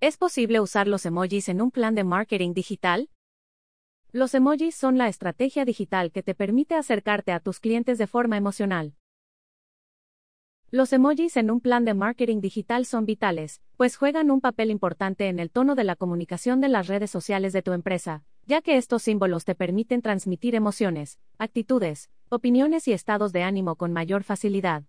¿Es posible usar los emojis en un plan de marketing digital? Los emojis son la estrategia digital que te permite acercarte a tus clientes de forma emocional. Los emojis en un plan de marketing digital son vitales, pues juegan un papel importante en el tono de la comunicación de las redes sociales de tu empresa, ya que estos símbolos te permiten transmitir emociones, actitudes, opiniones y estados de ánimo con mayor facilidad.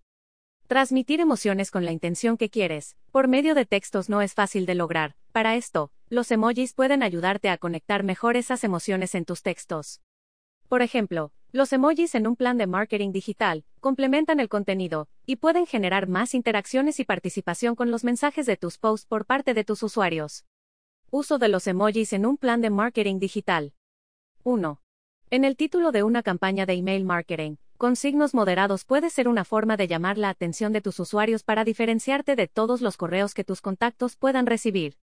Transmitir emociones con la intención que quieres, por medio de textos no es fácil de lograr. Para esto, los emojis pueden ayudarte a conectar mejor esas emociones en tus textos. Por ejemplo, los emojis en un plan de marketing digital complementan el contenido y pueden generar más interacciones y participación con los mensajes de tus posts por parte de tus usuarios. Uso de los emojis en un plan de marketing digital. 1. En el título de una campaña de email marketing, con signos moderados puede ser una forma de llamar la atención de tus usuarios para diferenciarte de todos los correos que tus contactos puedan recibir.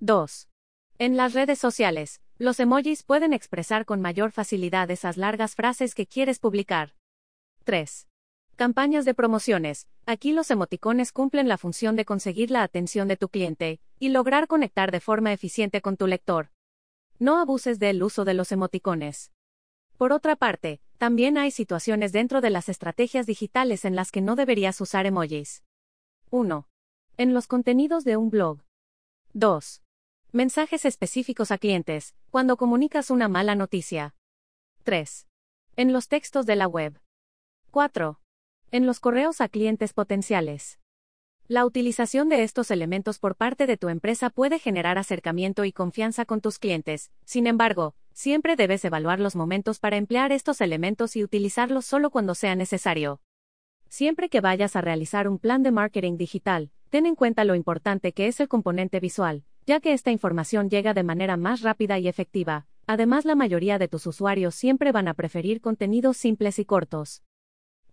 2. En las redes sociales, los emojis pueden expresar con mayor facilidad esas largas frases que quieres publicar. 3. Campañas de promociones. Aquí los emoticones cumplen la función de conseguir la atención de tu cliente y lograr conectar de forma eficiente con tu lector. No abuses del uso de los emoticones. Por otra parte, también hay situaciones dentro de las estrategias digitales en las que no deberías usar emojis. 1. En los contenidos de un blog. 2. Mensajes específicos a clientes, cuando comunicas una mala noticia. 3. En los textos de la web. 4. En los correos a clientes potenciales. La utilización de estos elementos por parte de tu empresa puede generar acercamiento y confianza con tus clientes, sin embargo, siempre debes evaluar los momentos para emplear estos elementos y utilizarlos solo cuando sea necesario. Siempre que vayas a realizar un plan de marketing digital, ten en cuenta lo importante que es el componente visual, ya que esta información llega de manera más rápida y efectiva. Además, la mayoría de tus usuarios siempre van a preferir contenidos simples y cortos.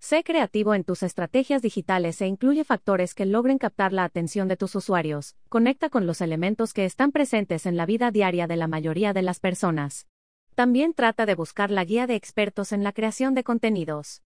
Sé creativo en tus estrategias digitales e incluye factores que logren captar la atención de tus usuarios. Conecta con los elementos que están presentes en la vida diaria de la mayoría de las personas. También trata de buscar la guía de expertos en la creación de contenidos.